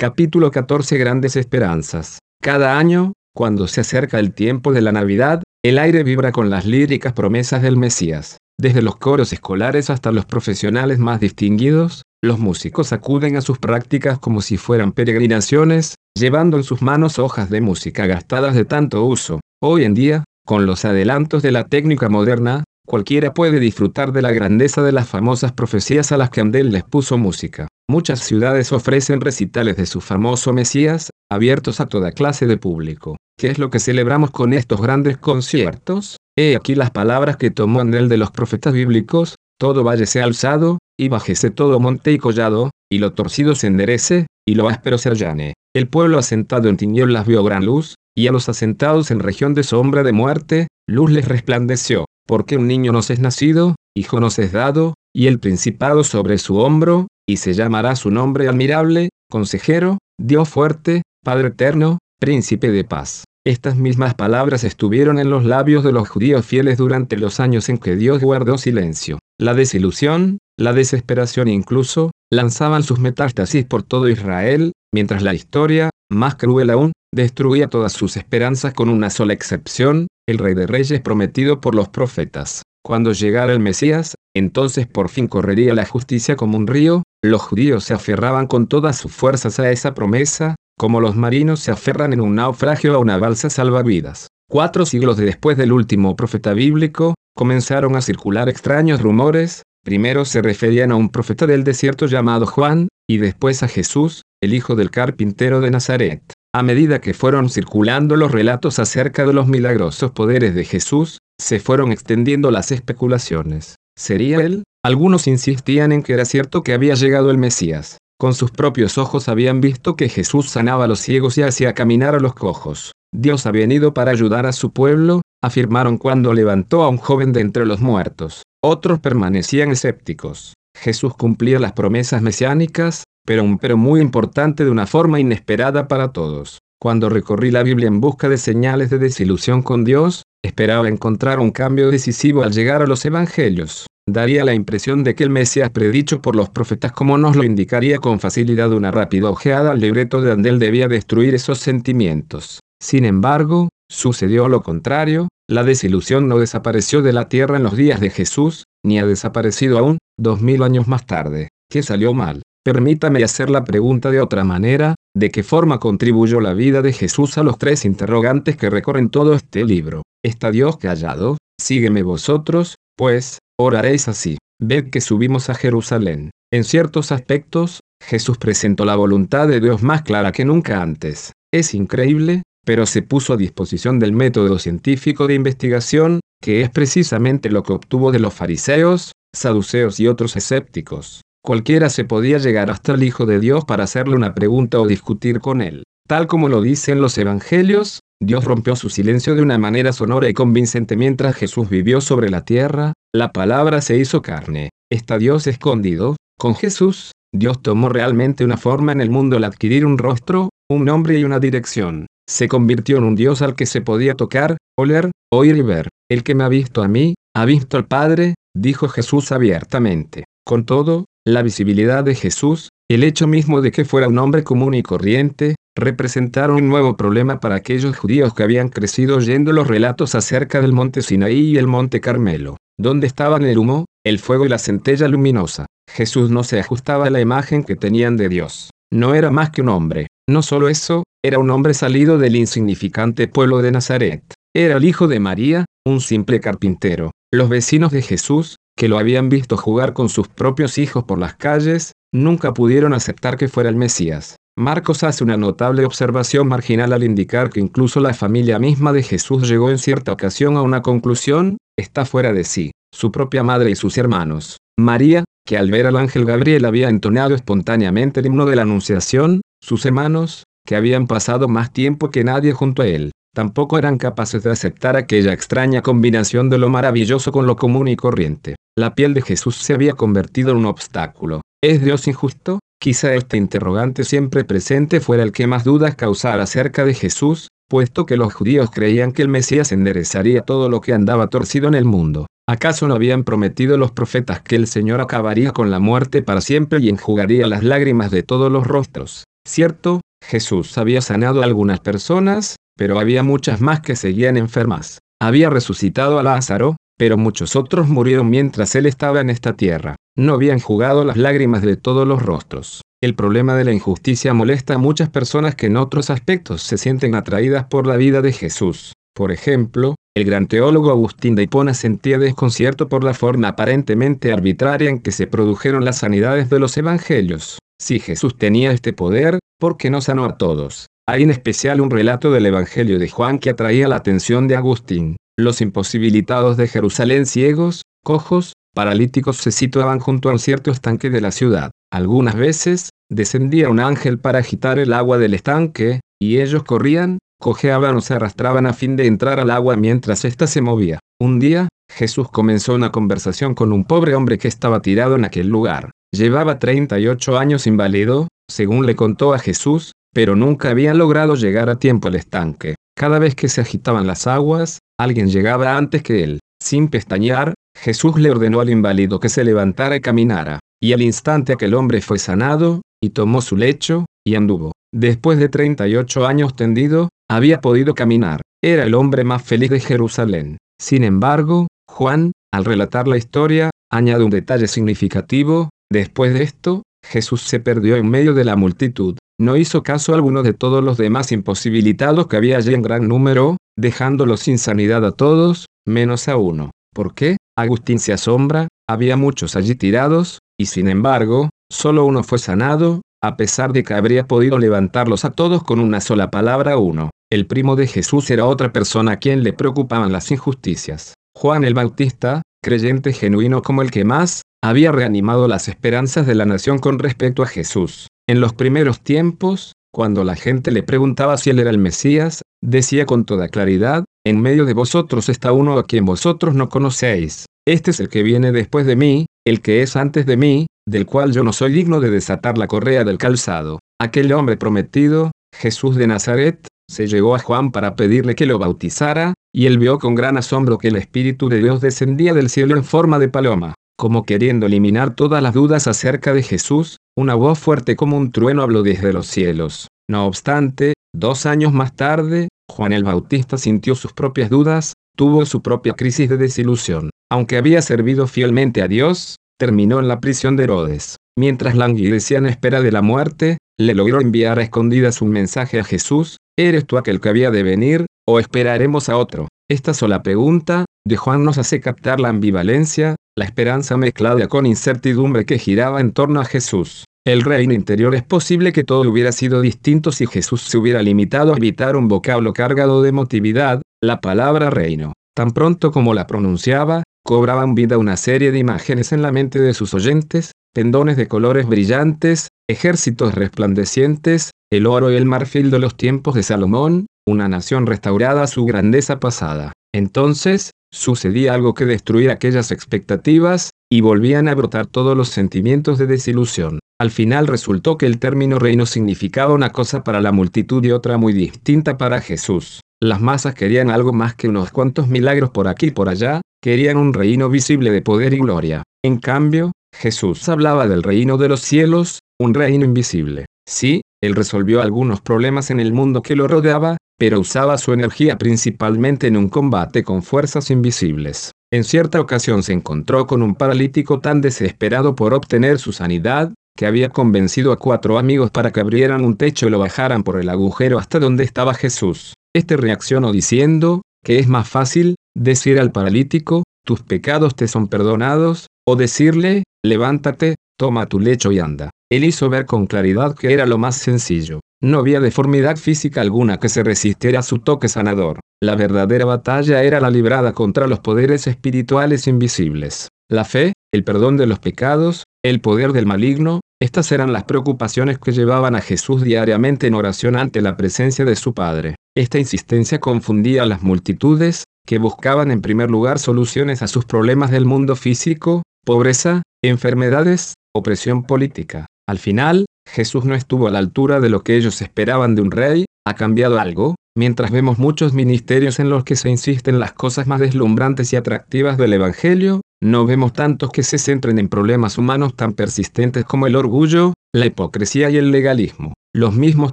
Capítulo 14 Grandes Esperanzas. Cada año, cuando se acerca el tiempo de la Navidad, el aire vibra con las líricas promesas del Mesías. Desde los coros escolares hasta los profesionales más distinguidos, los músicos acuden a sus prácticas como si fueran peregrinaciones, llevando en sus manos hojas de música gastadas de tanto uso. Hoy en día, con los adelantos de la técnica moderna, cualquiera puede disfrutar de la grandeza de las famosas profecías a las que Andel les puso música. Muchas ciudades ofrecen recitales de su famoso Mesías, abiertos a toda clase de público. ¿Qué es lo que celebramos con estos grandes conciertos? He aquí las palabras que tomó Andel de los profetas bíblicos, todo valle sea alzado, y bajese todo monte y collado, y lo torcido se enderece, y lo áspero se allane. El pueblo asentado en tinieblas vio gran luz, y a los asentados en región de sombra de muerte, luz les resplandeció. Porque un niño nos es nacido, hijo nos es dado, y el principado sobre su hombro, y se llamará su nombre admirable, consejero, Dios fuerte, Padre eterno, príncipe de paz. Estas mismas palabras estuvieron en los labios de los judíos fieles durante los años en que Dios guardó silencio. La desilusión, la desesperación incluso, lanzaban sus metástasis por todo Israel, mientras la historia, más cruel aún, destruía todas sus esperanzas con una sola excepción, el rey de reyes prometido por los profetas. Cuando llegara el Mesías, entonces por fin correría la justicia como un río, los judíos se aferraban con todas sus fuerzas a esa promesa, como los marinos se aferran en un naufragio a una balsa salvavidas. Cuatro siglos después del último profeta bíblico, comenzaron a circular extraños rumores, primero se referían a un profeta del desierto llamado Juan, y después a Jesús, el hijo del carpintero de Nazaret. A medida que fueron circulando los relatos acerca de los milagrosos poderes de Jesús, se fueron extendiendo las especulaciones. ¿Sería él? Algunos insistían en que era cierto que había llegado el Mesías. Con sus propios ojos habían visto que Jesús sanaba a los ciegos y hacía caminar a los cojos. Dios ha venido para ayudar a su pueblo, afirmaron cuando levantó a un joven de entre los muertos. Otros permanecían escépticos. Jesús cumplía las promesas mesiánicas, pero un pero muy importante de una forma inesperada para todos. Cuando recorrí la Biblia en busca de señales de desilusión con Dios, esperaba encontrar un cambio decisivo al llegar a los Evangelios. Daría la impresión de que el Mesías predicho por los profetas como nos lo indicaría con facilidad una rápida ojeada al libreto de Andel debía destruir esos sentimientos. Sin embargo, sucedió lo contrario, la desilusión no desapareció de la tierra en los días de Jesús, ni ha desaparecido aún, dos mil años más tarde. ¿Qué salió mal? Permítame hacer la pregunta de otra manera, ¿de qué forma contribuyó la vida de Jesús a los tres interrogantes que recorren todo este libro? ¿Está Dios callado? Sígueme vosotros, pues, oraréis así. Ved que subimos a Jerusalén. En ciertos aspectos, Jesús presentó la voluntad de Dios más clara que nunca antes. Es increíble, pero se puso a disposición del método científico de investigación, que es precisamente lo que obtuvo de los fariseos, saduceos y otros escépticos. Cualquiera se podía llegar hasta el Hijo de Dios para hacerle una pregunta o discutir con él. Tal como lo dicen los evangelios, Dios rompió su silencio de una manera sonora y convincente mientras Jesús vivió sobre la tierra, la palabra se hizo carne. ¿Está Dios escondido? Con Jesús, Dios tomó realmente una forma en el mundo al adquirir un rostro, un nombre y una dirección. Se convirtió en un Dios al que se podía tocar, oler, oír y ver. El que me ha visto a mí, ha visto al Padre, dijo Jesús abiertamente. Con todo, la visibilidad de Jesús, el hecho mismo de que fuera un hombre común y corriente, representaron un nuevo problema para aquellos judíos que habían crecido oyendo los relatos acerca del monte Sinaí y el monte Carmelo, donde estaban el humo, el fuego y la centella luminosa. Jesús no se ajustaba a la imagen que tenían de Dios. No era más que un hombre. No solo eso, era un hombre salido del insignificante pueblo de Nazaret. Era el hijo de María, un simple carpintero. Los vecinos de Jesús, que lo habían visto jugar con sus propios hijos por las calles, nunca pudieron aceptar que fuera el Mesías. Marcos hace una notable observación marginal al indicar que incluso la familia misma de Jesús llegó en cierta ocasión a una conclusión, está fuera de sí, su propia madre y sus hermanos. María, que al ver al ángel Gabriel había entonado espontáneamente el himno de la Anunciación, sus hermanos, que habían pasado más tiempo que nadie junto a él, tampoco eran capaces de aceptar aquella extraña combinación de lo maravilloso con lo común y corriente. La piel de Jesús se había convertido en un obstáculo. ¿Es Dios injusto? Quizá este interrogante siempre presente fuera el que más dudas causara acerca de Jesús, puesto que los judíos creían que el Mesías enderezaría todo lo que andaba torcido en el mundo. ¿Acaso no habían prometido los profetas que el Señor acabaría con la muerte para siempre y enjugaría las lágrimas de todos los rostros? Cierto, Jesús había sanado a algunas personas, pero había muchas más que seguían enfermas. Había resucitado a Lázaro, pero muchos otros murieron mientras él estaba en esta tierra. No habían jugado las lágrimas de todos los rostros. El problema de la injusticia molesta a muchas personas que en otros aspectos se sienten atraídas por la vida de Jesús. Por ejemplo, el gran teólogo Agustín de Hipona sentía desconcierto por la forma aparentemente arbitraria en que se produjeron las sanidades de los evangelios. Si Jesús tenía este poder, ¿por qué no sanó a todos? Hay en especial un relato del Evangelio de Juan que atraía la atención de Agustín. Los imposibilitados de Jerusalén ciegos, cojos, paralíticos se situaban junto a un cierto estanque de la ciudad. Algunas veces, descendía un ángel para agitar el agua del estanque, y ellos corrían, cojeaban o se arrastraban a fin de entrar al agua mientras ésta se movía. Un día, Jesús comenzó una conversación con un pobre hombre que estaba tirado en aquel lugar. Llevaba 38 años inválido, según le contó a Jesús, pero nunca había logrado llegar a tiempo al estanque. Cada vez que se agitaban las aguas, alguien llegaba antes que él. Sin pestañear, Jesús le ordenó al inválido que se levantara y caminara, y al instante aquel hombre fue sanado, y tomó su lecho, y anduvo. Después de 38 años tendido, había podido caminar. Era el hombre más feliz de Jerusalén. Sin embargo, Juan, al relatar la historia, añade un detalle significativo, después de esto, Jesús se perdió en medio de la multitud. No hizo caso alguno de todos los demás imposibilitados que había allí en gran número, dejándolo sin sanidad a todos, menos a uno. ¿Por qué? Agustín se asombra, había muchos allí tirados, y sin embargo, solo uno fue sanado, a pesar de que habría podido levantarlos a todos con una sola palabra uno. El primo de Jesús era otra persona a quien le preocupaban las injusticias. Juan el Bautista, creyente genuino como el que más, había reanimado las esperanzas de la nación con respecto a Jesús. En los primeros tiempos, cuando la gente le preguntaba si él era el Mesías, decía con toda claridad, en medio de vosotros está uno a quien vosotros no conocéis. Este es el que viene después de mí, el que es antes de mí, del cual yo no soy digno de desatar la correa del calzado. Aquel hombre prometido, Jesús de Nazaret, se llegó a Juan para pedirle que lo bautizara, y él vio con gran asombro que el Espíritu de Dios descendía del cielo en forma de paloma. Como queriendo eliminar todas las dudas acerca de Jesús, una voz fuerte como un trueno habló desde los cielos. No obstante, dos años más tarde, Juan el Bautista sintió sus propias dudas, tuvo su propia crisis de desilusión. Aunque había servido fielmente a Dios, terminó en la prisión de Herodes. Mientras languidecía en espera de la muerte, le logró enviar a escondidas un mensaje a Jesús, ¿eres tú aquel que había de venir, o esperaremos a otro? Esta sola pregunta, de Juan nos hace captar la ambivalencia, la esperanza mezclada con incertidumbre que giraba en torno a Jesús. El reino interior es posible que todo hubiera sido distinto si Jesús se hubiera limitado a evitar un vocablo cargado de emotividad, la palabra reino. Tan pronto como la pronunciaba, cobraban vida una serie de imágenes en la mente de sus oyentes, pendones de colores brillantes, ejércitos resplandecientes, el oro y el marfil de los tiempos de Salomón, una nación restaurada a su grandeza pasada. Entonces, sucedía algo que destruía aquellas expectativas, y volvían a brotar todos los sentimientos de desilusión. Al final resultó que el término reino significaba una cosa para la multitud y otra muy distinta para Jesús. Las masas querían algo más que unos cuantos milagros por aquí y por allá, querían un reino visible de poder y gloria. En cambio, Jesús hablaba del reino de los cielos, un reino invisible. Sí, él resolvió algunos problemas en el mundo que lo rodeaba, pero usaba su energía principalmente en un combate con fuerzas invisibles. En cierta ocasión se encontró con un paralítico tan desesperado por obtener su sanidad, que había convencido a cuatro amigos para que abrieran un techo y lo bajaran por el agujero hasta donde estaba Jesús. Este reaccionó diciendo, que es más fácil, decir al paralítico, tus pecados te son perdonados, o decirle, levántate, toma tu lecho y anda. Él hizo ver con claridad que era lo más sencillo. No había deformidad física alguna que se resistiera a su toque sanador. La verdadera batalla era la librada contra los poderes espirituales invisibles. La fe, el perdón de los pecados, el poder del maligno, estas eran las preocupaciones que llevaban a Jesús diariamente en oración ante la presencia de su Padre. Esta insistencia confundía a las multitudes, que buscaban en primer lugar soluciones a sus problemas del mundo físico, pobreza, enfermedades, opresión política. Al final, Jesús no estuvo a la altura de lo que ellos esperaban de un rey, ha cambiado algo, mientras vemos muchos ministerios en los que se insisten las cosas más deslumbrantes y atractivas del Evangelio, no vemos tantos que se centren en problemas humanos tan persistentes como el orgullo, la hipocresía y el legalismo, los mismos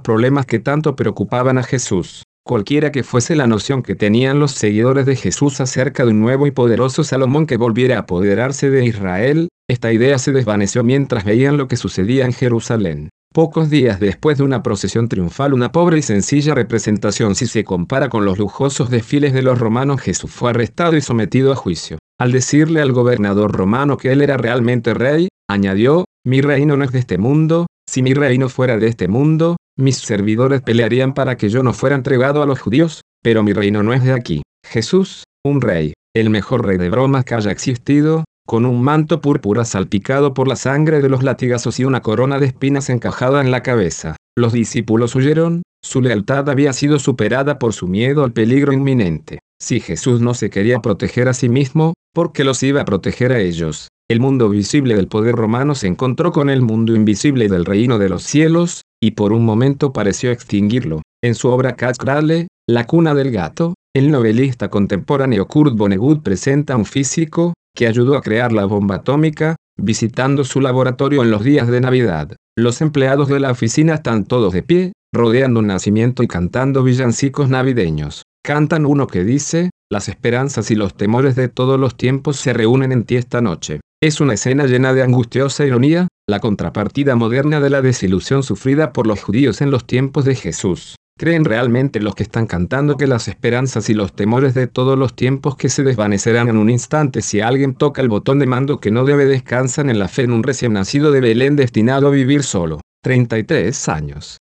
problemas que tanto preocupaban a Jesús. Cualquiera que fuese la noción que tenían los seguidores de Jesús acerca de un nuevo y poderoso Salomón que volviera a apoderarse de Israel, esta idea se desvaneció mientras veían lo que sucedía en Jerusalén. Pocos días después de una procesión triunfal, una pobre y sencilla representación si se compara con los lujosos desfiles de los romanos, Jesús fue arrestado y sometido a juicio. Al decirle al gobernador romano que él era realmente rey, añadió, mi reino no es de este mundo, si mi reino fuera de este mundo, mis servidores pelearían para que yo no fuera entregado a los judíos, pero mi reino no es de aquí. Jesús, un rey, el mejor rey de bromas que haya existido, con un manto púrpura salpicado por la sangre de los latigazos y una corona de espinas encajada en la cabeza. Los discípulos huyeron, su lealtad había sido superada por su miedo al peligro inminente. Si Jesús no se quería proteger a sí mismo, ¿por qué los iba a proteger a ellos? El mundo visible del poder romano se encontró con el mundo invisible del reino de los cielos, y por un momento pareció extinguirlo. En su obra Cat La cuna del gato, el novelista contemporáneo Kurt Vonnegut presenta un físico, que ayudó a crear la bomba atómica, visitando su laboratorio en los días de Navidad. Los empleados de la oficina están todos de pie, rodeando un nacimiento y cantando villancicos navideños. Cantan uno que dice, las esperanzas y los temores de todos los tiempos se reúnen en ti esta noche. Es una escena llena de angustiosa ironía, la contrapartida moderna de la desilusión sufrida por los judíos en los tiempos de Jesús. ¿Creen realmente los que están cantando que las esperanzas y los temores de todos los tiempos que se desvanecerán en un instante si alguien toca el botón de mando que no debe descansan en la fe en un recién nacido de Belén destinado a vivir solo? 33 años.